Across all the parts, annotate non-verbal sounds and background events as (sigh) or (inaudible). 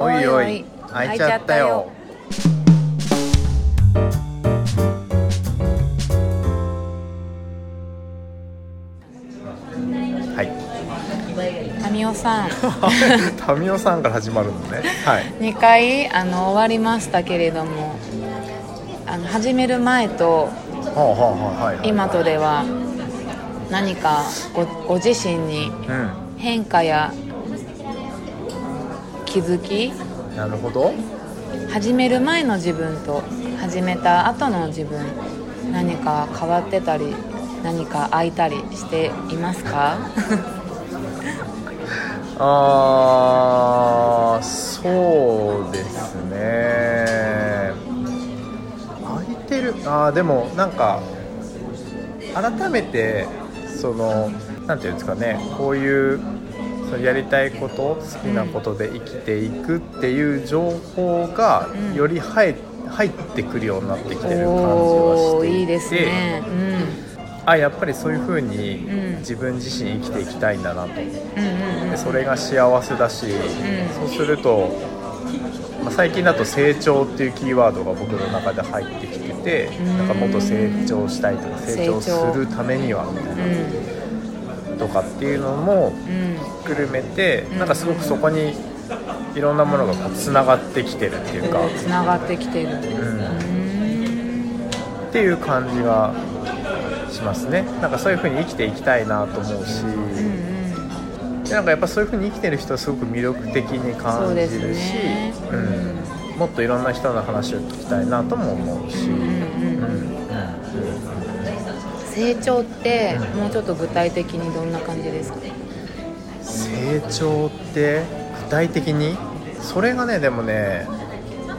おいおい開いちゃったよ。はい。タミオさん。タミオさんから始まるのね。はい。2回あの終わりましたけれどもあの始める前と今とでは何かごご自身にうん。変化や気づき。なるほど。始める前の自分と始めた後の自分何か変わってたり何か空いたりしていますか？(laughs) あーそうですね。空いてる。あーでもなんか改めてそのなんていうんですかね。こういうそのやりたいこと好きなことで生きていくっていう情報がうん。より入入ってくるようになってきてる感じはおしていて。ーいいですね。あやっぱりそういう風にうん。自分自身生きていきたいんだなと。でそれが幸せだし、ん。そうすると、まあ、最近だと成長っていうキーワードが僕の中で入ってきててん。なんかもっと成長したいとか成長成長するためにはみたいなとかっていうのもくるめてうん。なんかすごくそこにいろんなものがこうつながってきてるっていうか、つながってきてる。うん、っていう感じがしますね。なんかそういう風に生きていきたいなと思うし。うんでなんかやっぱそういう風に生きてる人はすごく魅力的に感じるしね。うん、もっといろんな人の話を聞きたいなとも思うし、うんうん成長ってもうちょっと具体的にどんな感じですか？成長って具体的に？それがねでもね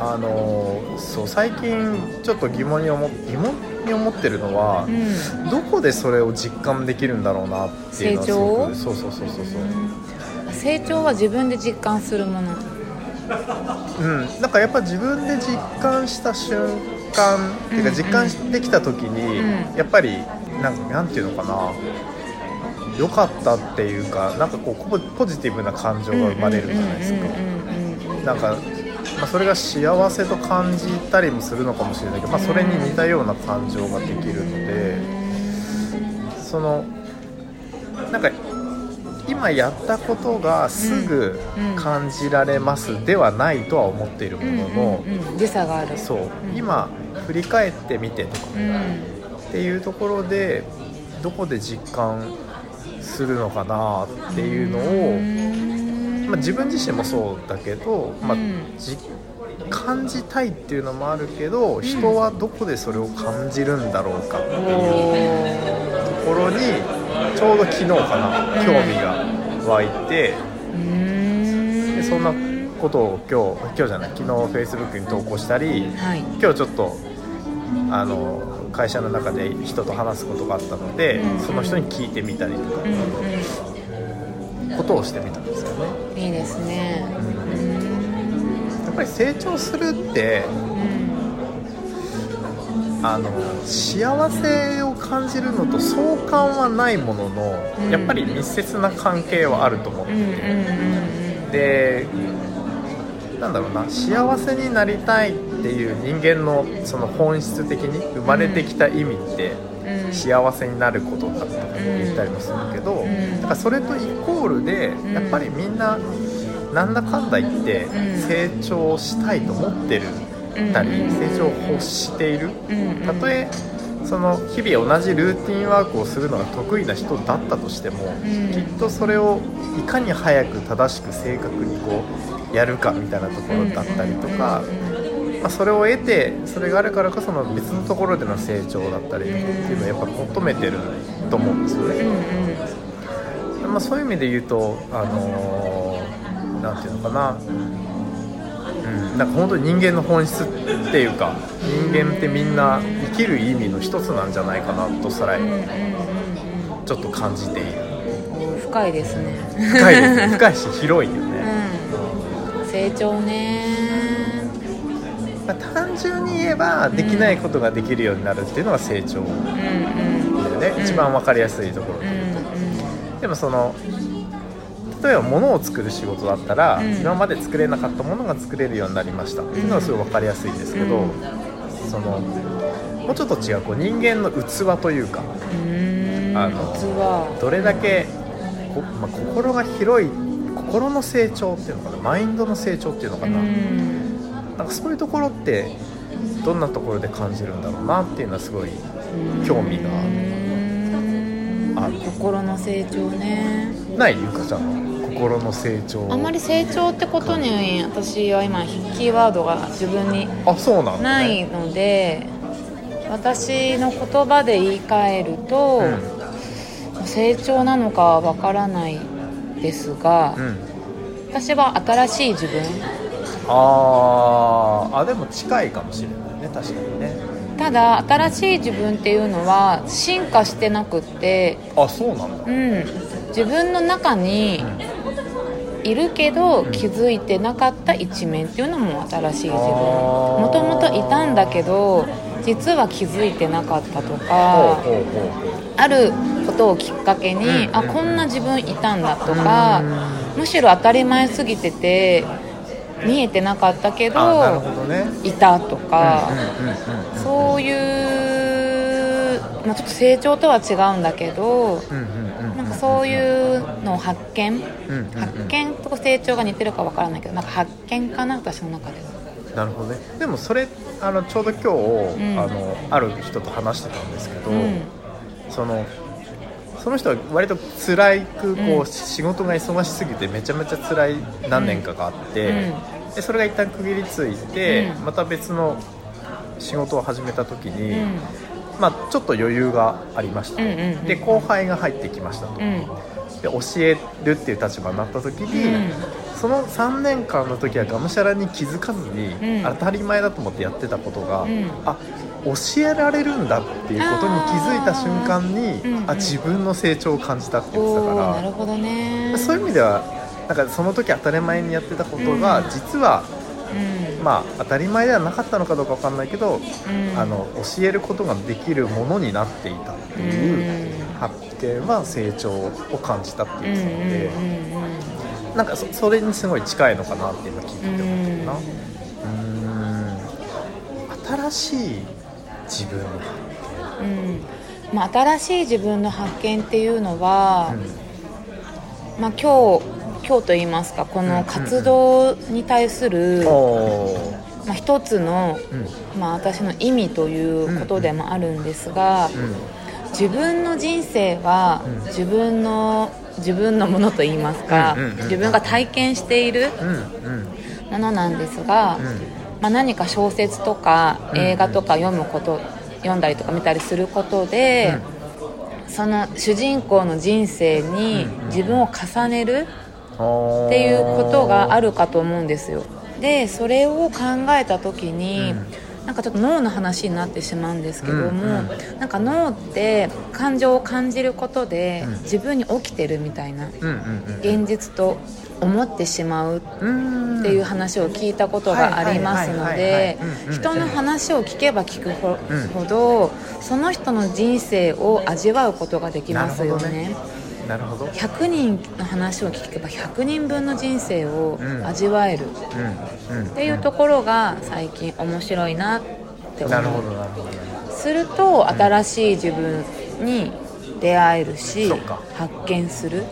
あのそう最近ちょっと疑問に思疑問に思ってるのはう、ん。どこでそれを実感できるんだろうなっていうのはすごくそうそうそうそうそう。成長は自分で実感するものうん、なんかやっぱ自分で実感した瞬間、っていうかうん実感できた時に、うん。やっぱりなんかなんていうのかな。良かったっていうかなんかこうポポジティブな感情が生まれるじゃないですか。なんか、まあ、それが幸せと感じたりもするのかもしれないけど、まあ、それに似たような感情ができるのでそのなんか今やったことがすぐ感じられますではないとは思っているもうんのの、うんうん。時差がある。そう。うん。今振り返ってみてとか。うんっていうところでどこで実感するのかなっていうのを、まあ、自分自身もそうだけど、まあ感じたいっていうのもあるけど人はどこでそれを感じるんだろうかっていうところにちょうど昨日かな興味が湧いてでそんなことを今日今日じゃない昨日 Facebook に投稿したりはい。今日ちょっとあの会社の中で人と話すことがあったので、うん。その人に聞いてみたりとかことをしてみたんですよね。んいいですね。やっぱり成長するってうん。あの幸せを感じるのと相関はないものの、うん。やっぱり密接な関係はあると思ってうんうんて、うん。でなんだろうな幸せになりたいっていう人間のその本質的に生まれてきた意味って、うん。幸せになることだとか言ったりもするけど、ん。だからそれとイコールで、ん。やっぱりみんななんだかんだ言ってん。成長したいと思ってるたり、うん。成長を欲している、うん。たとえその日々同じルーティンワークをするのが得意な人だったとしても、ん。きっとそれをいかに早く正しく正確にこうやるかみたいなところだったりとか、まあ、それを得てそれがあるからこその別のところでの成長だったりとかっていうのをやっぱ求めてると思うんですよね。まあ、そういう意味で言うと、あのーなんていうのかな、うん、なんか本当に人間の本質っていうか人間ってみんな生きる意味の一つなんじゃないかなとさらうんうんうんちょっと感じている。うん深いですね。深いですね。深いし広いよね、うん。成長ねまあ、単純に言えばできないことができるようになるっていうのが成長。だよね、うん。一番分かりやすいところ。うんうんでもその例えば物を作る仕事だったら、うん。今まで作れなかったものが作れるようになりました。っていうのはすごい分かりやすいんですけど、うん。そのもうちょっと違うこう人間の器というかあのどれだけこ、まあ、心が広い心の成長っていうのかなマインドの成長っていうのかうな,、んなんかそういうところってどんなところで感じるんだろうなっていうのはすごい興味がある。心の成長ね。ないゆかちゃんの心の成長。あんまり成長ってことに私は今キーワードが自分にあそうないので私の言葉で言い換えると、成長なのかはわからないですが、うん、うん、私は新しい自分あーあでも近いかもしれないね確かにね。ただ新しい自分っていうのは進化してなくって。あそうなんだうん。自分の中にいるけどん。気づいてなかった一面っていうのも新しい自分。もともといたんだけど実は気づいてなかったとかあることをきっかけに、うん。あこんな自分いたんだとかむしろ当たり前すぎてて見えてなかったけどね。いたとか、そういう、まあ、ちょっと成長とは違うんだけどなんかそういうのを発見発見と成長が似てるかわからないけどなんか発見かな私の中では。なるほどね。でもそれあのちょうど今日、ん。あのある人と話してたんですけど、うん。そのその人は割と辛いくこう、うん仕事が忙しすぎてめちゃめちゃ辛い何年かがあって、でそれが一旦区切りついて、うん。また別の仕事を始めた時に、うん。まあ、ちょっと余裕がありました、で後輩が入ってきましたと、うん。で教えるっていう立場になった時に、うん。その3年間の時はがむしゃらに気づかずに、うん。当たり前だと思ってやってたことが、うん。あ教えられるんだっていうことに気づいた瞬間にうんうんあ自分の成長を感じたって言ってたから、るほどね。そういう意味ではなんかその時当たり前にやってたことが、うん。実はうん。まあ当たり前ではなかったのかどうかわかんないけど、うん。あの教えることができるものになっていたっていう発見は成長を感じたってうん言ってたので。うんなんかそそれにすごい近いのかなっていうのを聞いてて思ったな。うん。うーん。新しい自分のうん。まあ、新しい自分の発見っていうのは、発まあ、今日今日といいますかこの活動に対する、まあ、一つの、うん。まあ、私の意味ということでもあるんですが、自分の人生はうん。自分の自分のものといいますか、うんうんうん。自分が体験しているうんうんうん。ものなんですが、うんまあ、何か小説とかうん。映画とか読むこと、読んだりとか見たりすることで、その主人公の人生にうん。自分を重ねるっっていうことがあるるかと思うんですよ。でそれを考えた時に、うん。なんかちょっと脳の話になってしまうんですけども、うん。なんか脳って感情を感じることで、うん。自分に起きてるみたいなうんうんうん。現実と思ってしまううん。っていう話を聞いたことがありますので人の話を聞けば聞くほうん。その人の人生を味わうことができますよなるほどね。ねなるほど。100人の話を聞けば100人分の人生をうん。味わえる。っていうところが最近面白いなって思う。なるほどなるほど。すると新しい自分に出会えるし発見する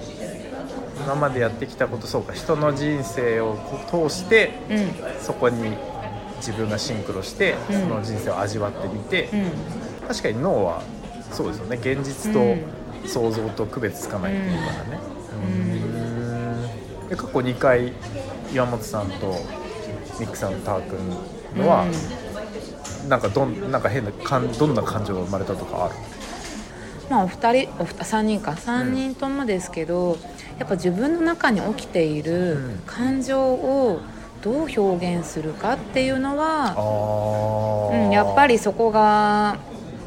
今までやってきたことそうか人の人生を通してうん。そこに自分がシンクロして、うん。その人生を味わってみて、うん。確かに脳はそうですよね。現実とうん。想像と区別つかないっていうからね。うん。うん。で過去2回岩本さんとミックさんとター君のは、なんかどんなんか変な感どんな感情が生まれたとかある？まあ、お二人お二3人か。3人ともですけど、やっぱ自分の中に起きているうん。感情をどう表現するかっていうのは、あうん、やっぱりそこが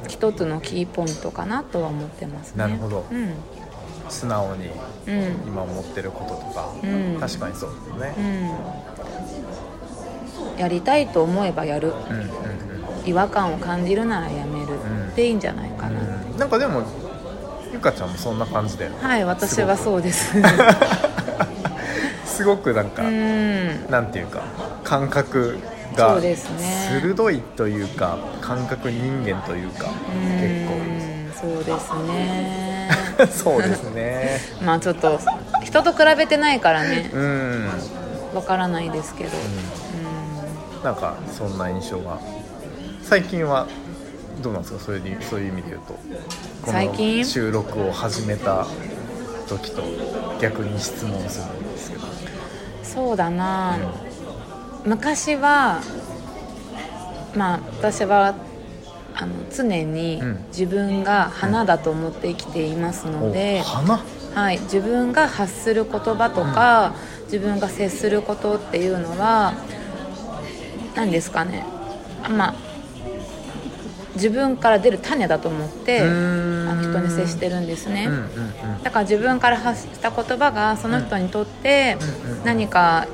一つのキーポイントかなとは思ってますね。なるほど。うん。素直にうん。今思ってることとか、うん。確かにそうですうね、ん、やりたいと思えばやる。うん、うんうん。違和感を感じるならやめる、ん。でいいんじゃない？かな、うんかでもゆかちゃんもそんな感じだよねはい私はそうです。すごく。(laughs) なんか、うん。なんていうか感覚が鋭いというか感覚人間というかうんそうですね。結 (laughs) 構そうですね。(laughs) まあちょっと人と比べてないからね。うん。わからないですけど、なんかそんな印象が。最近はどうなんですか？そういうそういう意味で言うと。こ最近？の収録を始めた時と逆に質問するんですけど。そうだな、昔はまあ私はあの常にうん。自分が花だと思って生きていますのでお、花？はい、自分が発する言葉とか、自分が接することっていうのは何ですかね。まあ自分から出る種だと思ってあの人に接してるんですね、うんうんうん。だから自分から発した言葉がその人にとってうんうん何か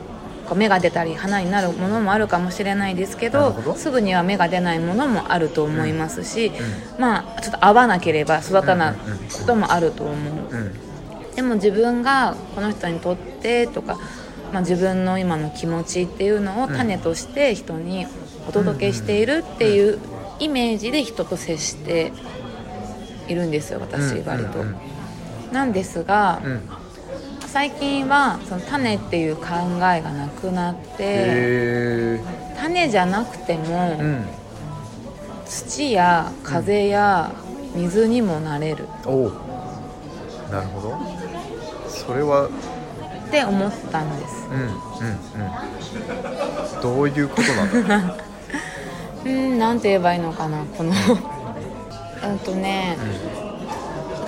こう芽が出たり花になるものもあるかもしれないですけどすぐには芽が出ないものもあると思いますし、まあちょっと合わなければ育たないこともあると思う。うん。でも自分がこの人にとってとか、まあ、自分の今の気持ちっていうのを種として人にお届けしているっていうイメージで人と接しているんですよ私割と。なんですがうん。最近はその種っていう考えがなくなってへ種じゃなくてもえうん。土や風や水にもなれる。おう。なるほど。それはって思ったんです。うんうんうん。どういうことなんだろう (laughs) うんなんて言えばいいのかなこの。(laughs) うんとね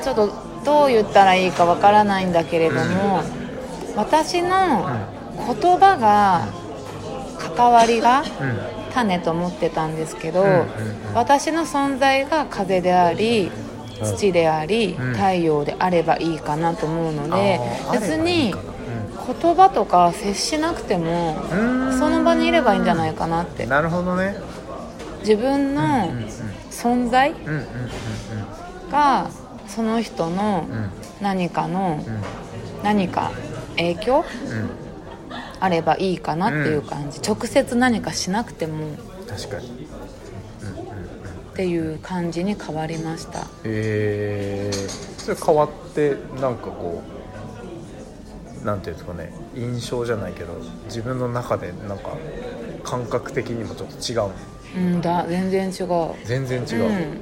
ちょっとどう言ったらいいかわからないんだけれども私の言葉が関わりがうん種と思ってたんですけど、私の存在が風であり土であり、うん太陽であればいいかなと思うので別に言葉とか接しなくてもその場にいればいいんじゃないかなって。なるほどね自分の存在がその人の何かのうん何か影響うんあればいいかなっていう感じ、直接何かしなくても確かに。っていう感じに変わりました。えー、それ変わってなんかこうなんていうんですかね。印象じゃないけど自分の中でなんか感覚的にもちょっと違うのうんだ全然違う。全然違う、うん。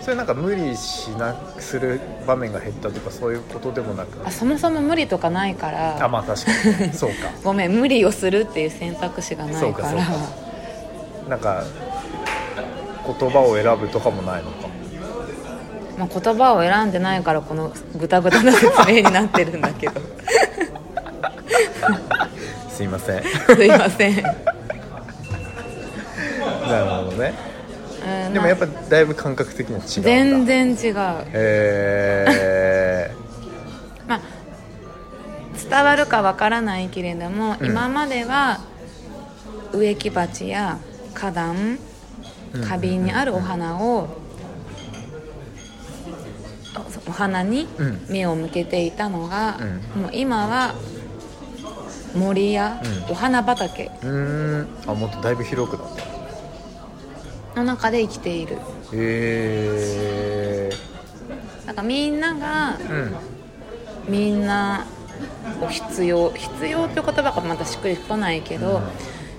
それなんか無理しなくする場面が減ったとかそういうことでもなく？あそもそも無理とかないから。あまあ確かに。(laughs) そうか。ごめん無理をするっていう選択肢がなそういから。かそうか。なんか言葉を選ぶとかもないのか。まあ、言葉を選んでないからこのグダグダな説明になってるんだけど。(laughs) すいません。(laughs) すいません、なるほどね。うんでもやっぱだいぶ感覚的には違う全然違う。へえまあ伝わるかわからないけれども、うん。今までは植木鉢や花壇花瓶にあるお花を、お花にうん。目を向けていたのが、うもう今は森やうん。お花畑。うーん。あもっとだいぶ広くなった。への中で生きている。えなんかみんながうん。みんなを必要必要っていう言葉がまたしっくりこないけど、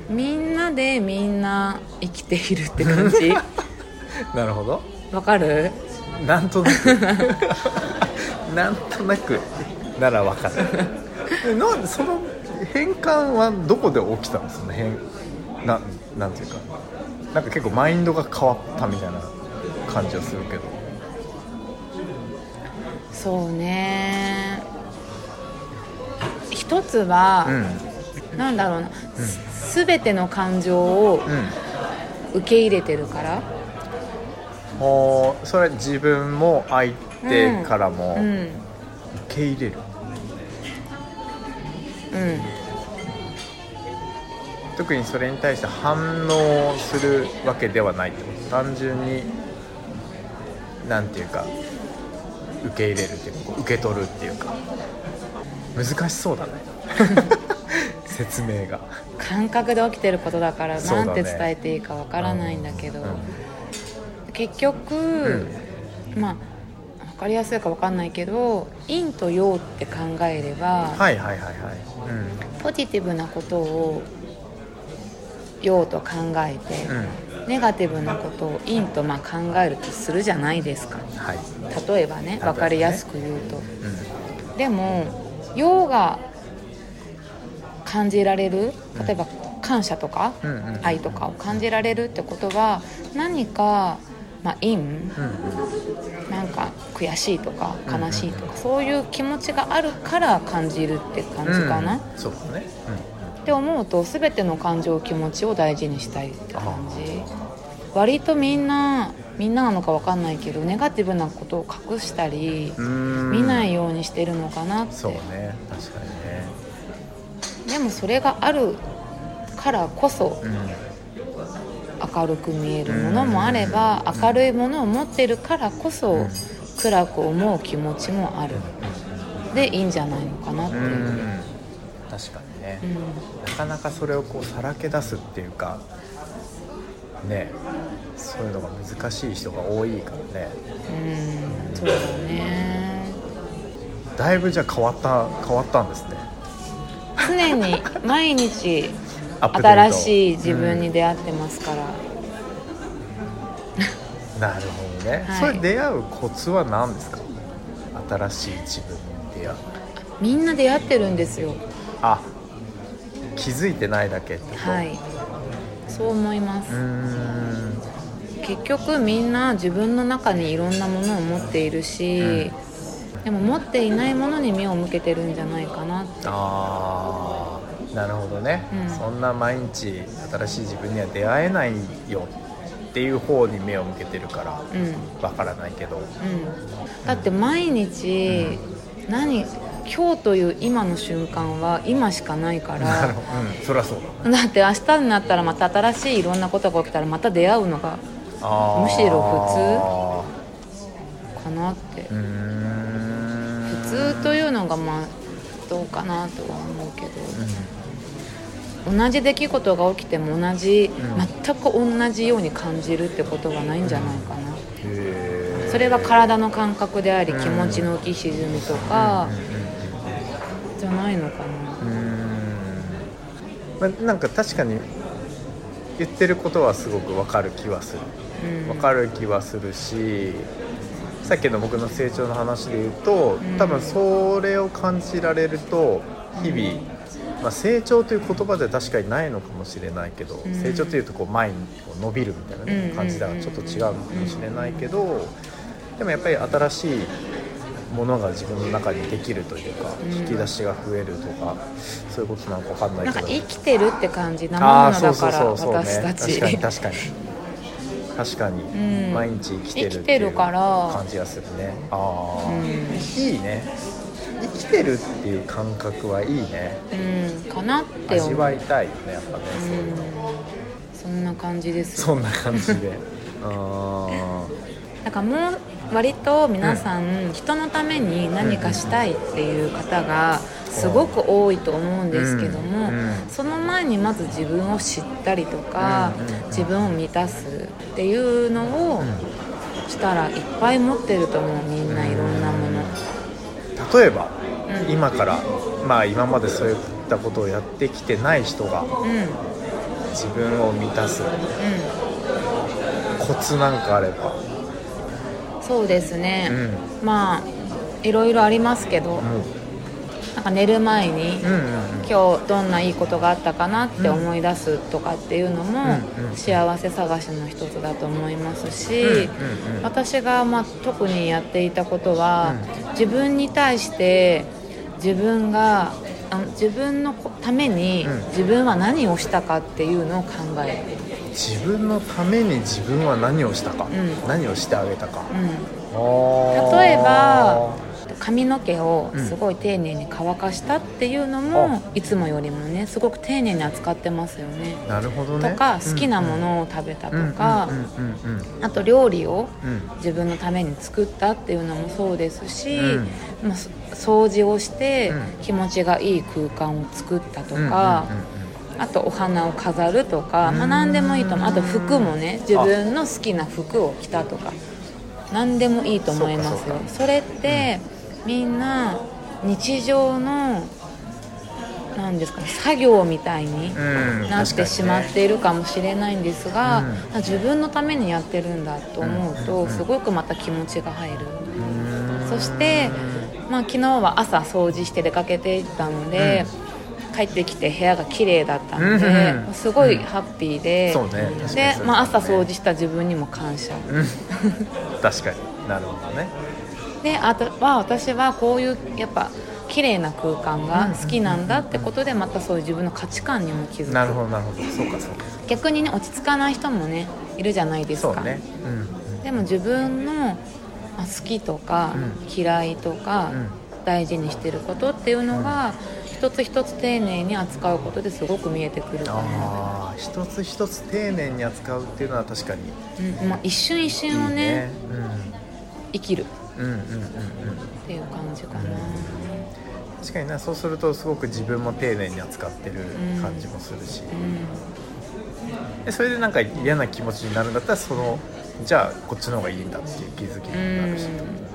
みんなでみんな生きているって感じ。(laughs) なるほど。わかる？なんとなく。(laughs) なんとなく。なら分かる。(laughs) えなんその変換はどこで起きたんですかね変ななんていうかなんか結構マインドが変わったみたいな感じはするけど。そうね。一つは、うん。なんだろうな、す全ての感情をうん。受け入れてるから。おーそれは自分も相手からも受うん。け入れる、うん特にそれに対して反応するわけではないってこと単純になんていうか受け入れるっていうか受け取るっていうか。難しそうだね。(laughs) 説明が。感覚で起きてることだからそうだね。なんて伝えていいかわからないんだけど、うん結局、まあ分かりやすいか分かんないけど陰と陽って考えれば、はいはいはいはい。ポジティブなことを陽と考えて、うん、うん、ネガティブなことを陰とまあ考えるとするじゃないですか。はい、例えばねね。分かりやすく言うと。うでも陽が感じられる？例えば感謝とか？ん、うんうん。うん愛とかを感じられるってことは何か、まあ、陰？うんうん。なんか悔しいとか悲しいとかそういう気持ちがあるから感じるって感じかな、うんそうだね、って思うと全ての感情気持ちを大事にしたいって感じ。割とみんなみんななのか分かんないけどネガティブなことを隠したり見ないようにしてるのかなって。そうね。確かにね。でもそれがあるからこそうん。明るく見えるものもあればうん。明るいものを持ってるからこうそん。暗く思う気持ちもある。でいいんじゃないのかなってういう、ん。確かにね、うん。なかなかそれをこうさらけ出すっていうかねそういうのが難しい人が多いからね。うんそうだね。だいぶじゃあ変わった変わったんですね。常に毎日新しい自分に出会ってますから、うん。なるほどね、はい。それ出会うコツは何ですか？新しい自分に出会う。みんな出会ってるんですよ。あ気づいてないだけってこと？はい。そう思います。結局みんな自分の中にいろんなものを持っているし、でも持っていないものに目を向けてるんじゃないかなって。ああなるほどね、うん。そんな毎日新しい自分には出会えないよっていう方に目を向けてるからうん。わからないけど。うん。だって毎日何今日という今の瞬間は今しかないからうん、そりゃそうだ。だって明日になったらまた新しいいろんなことが起きたらまた出会うのがむしろかなって。普通というのがまあどうかなとは思うけど、同じ出来事が起きても同じ、うん。全く同じように感じるってことはないんじゃないかな、それが体の感覚でありうん気持ちの浮き沈みとかうんうんじゃないのかうんうん。まあなんか確かに言ってることはすごくわかる気はする。な、うん、わかる気はするしさっきの僕の成長の話で言うとうん。多分それを感じられると日々、まあ、成長という言葉では確かにないのかもしれないけど、うん。成長というとこう前にこう伸びるみたいなね、うん感じではちょっと違うのかもしれないけど、でもやっぱり新しいものが自分の中にできるというか、うん。引き出しが増えるとかそういうことなのか分かんないけど。なんか生きてるって感じ生ああものだから私たち。確かに確かに。確かに、うん。毎日生きてるっていうるから。感じがするね。ああ、うん。いいね。生きてるっていう感覚はいいね。うんかなって味わいたいよねやっぱね、そういうの。うんそんな感じです。よそんな感じで。(laughs) あだからもう割と皆さん、人のために何かしたいっていう方がすごく多いと思うんですけども、その前にまず自分を知ったりとか、自分を満たすっていうのをしたらいっぱい持ってると思うみんないろんなもの。ー例えば、うん。今からまあ今までそういったことをやってきてない人がうん。自分を満たす。うコツなんかあれば。ん、そうですね、うん。まあいろいろありますけど、うん。なんか寝る前に、うんうん今日どんないいことがあったかなって思い出すとかっていうのもうんうん幸せ探しの一つだと思いますし、うんうんうん。私がまあ特にやっていたことは、自分に対して自分があの自分のためにうん。自分は何をしたかっていうのを考える、自分のために自分は何をしたか、ん。何をしてあげたか、うん、例えば髪の毛をうん。すごい丁寧に乾かしたっていうのも、いつもよりもねすごく丁寧に扱ってますよね。なるほどね。とか好きなものを食べたとうんか、うんうんうん。あと料理をうん。うん自分のために作ったっていうのもそうですし、うん。掃除をしてうん。気持ちがいい空間を作ったとか、うんうんうんあとお花を飾るとか、まあ、うん何でもいいと思う。あと服もね自分の好きな服を着たとか何でもいいと思いますよ。それって、みんな日常のなんですかね作業みたいにうん。なってしまっているかもしれないんですが、うん。あ自分のためにやってるんだと思ううん。とすごくまた気持ちが入る。うん。そして、まあ、昨日は朝掃除して出かけていったので、帰ってきて部屋が綺麗だったので、うん。すごいハッピーで、そうね確かにそうでまあ、朝掃除した自分にも感謝。うん。(laughs) 確かに。なるほどね。であとは私はこういうやっぱ綺麗な空間が好きなんだってことでまたそういう自分の価値観にも気づく。なるほどなるほど。そうかそうか。逆にね落ち着かない人もねいるじゃないですか。そうね。うん。でも自分のまあ好きとかうん。嫌いとかうん。大事にしてることっていうのが一つ一つ丁寧に扱うことですごく見えてくるかな、ああ一つ一つ丁寧に扱うっていうのは確かに。うんまあ、一瞬一瞬をねね。生きる。うんうんうんうん。うんっていう感じかな、確かにな。そうするとすごく自分も丁寧に扱ってる感じもするし、うん、でそれでなんか嫌な気持ちになるんだったらそのじゃあこっちの方がいいんだっていう気づきになるし。ってことだよね、あ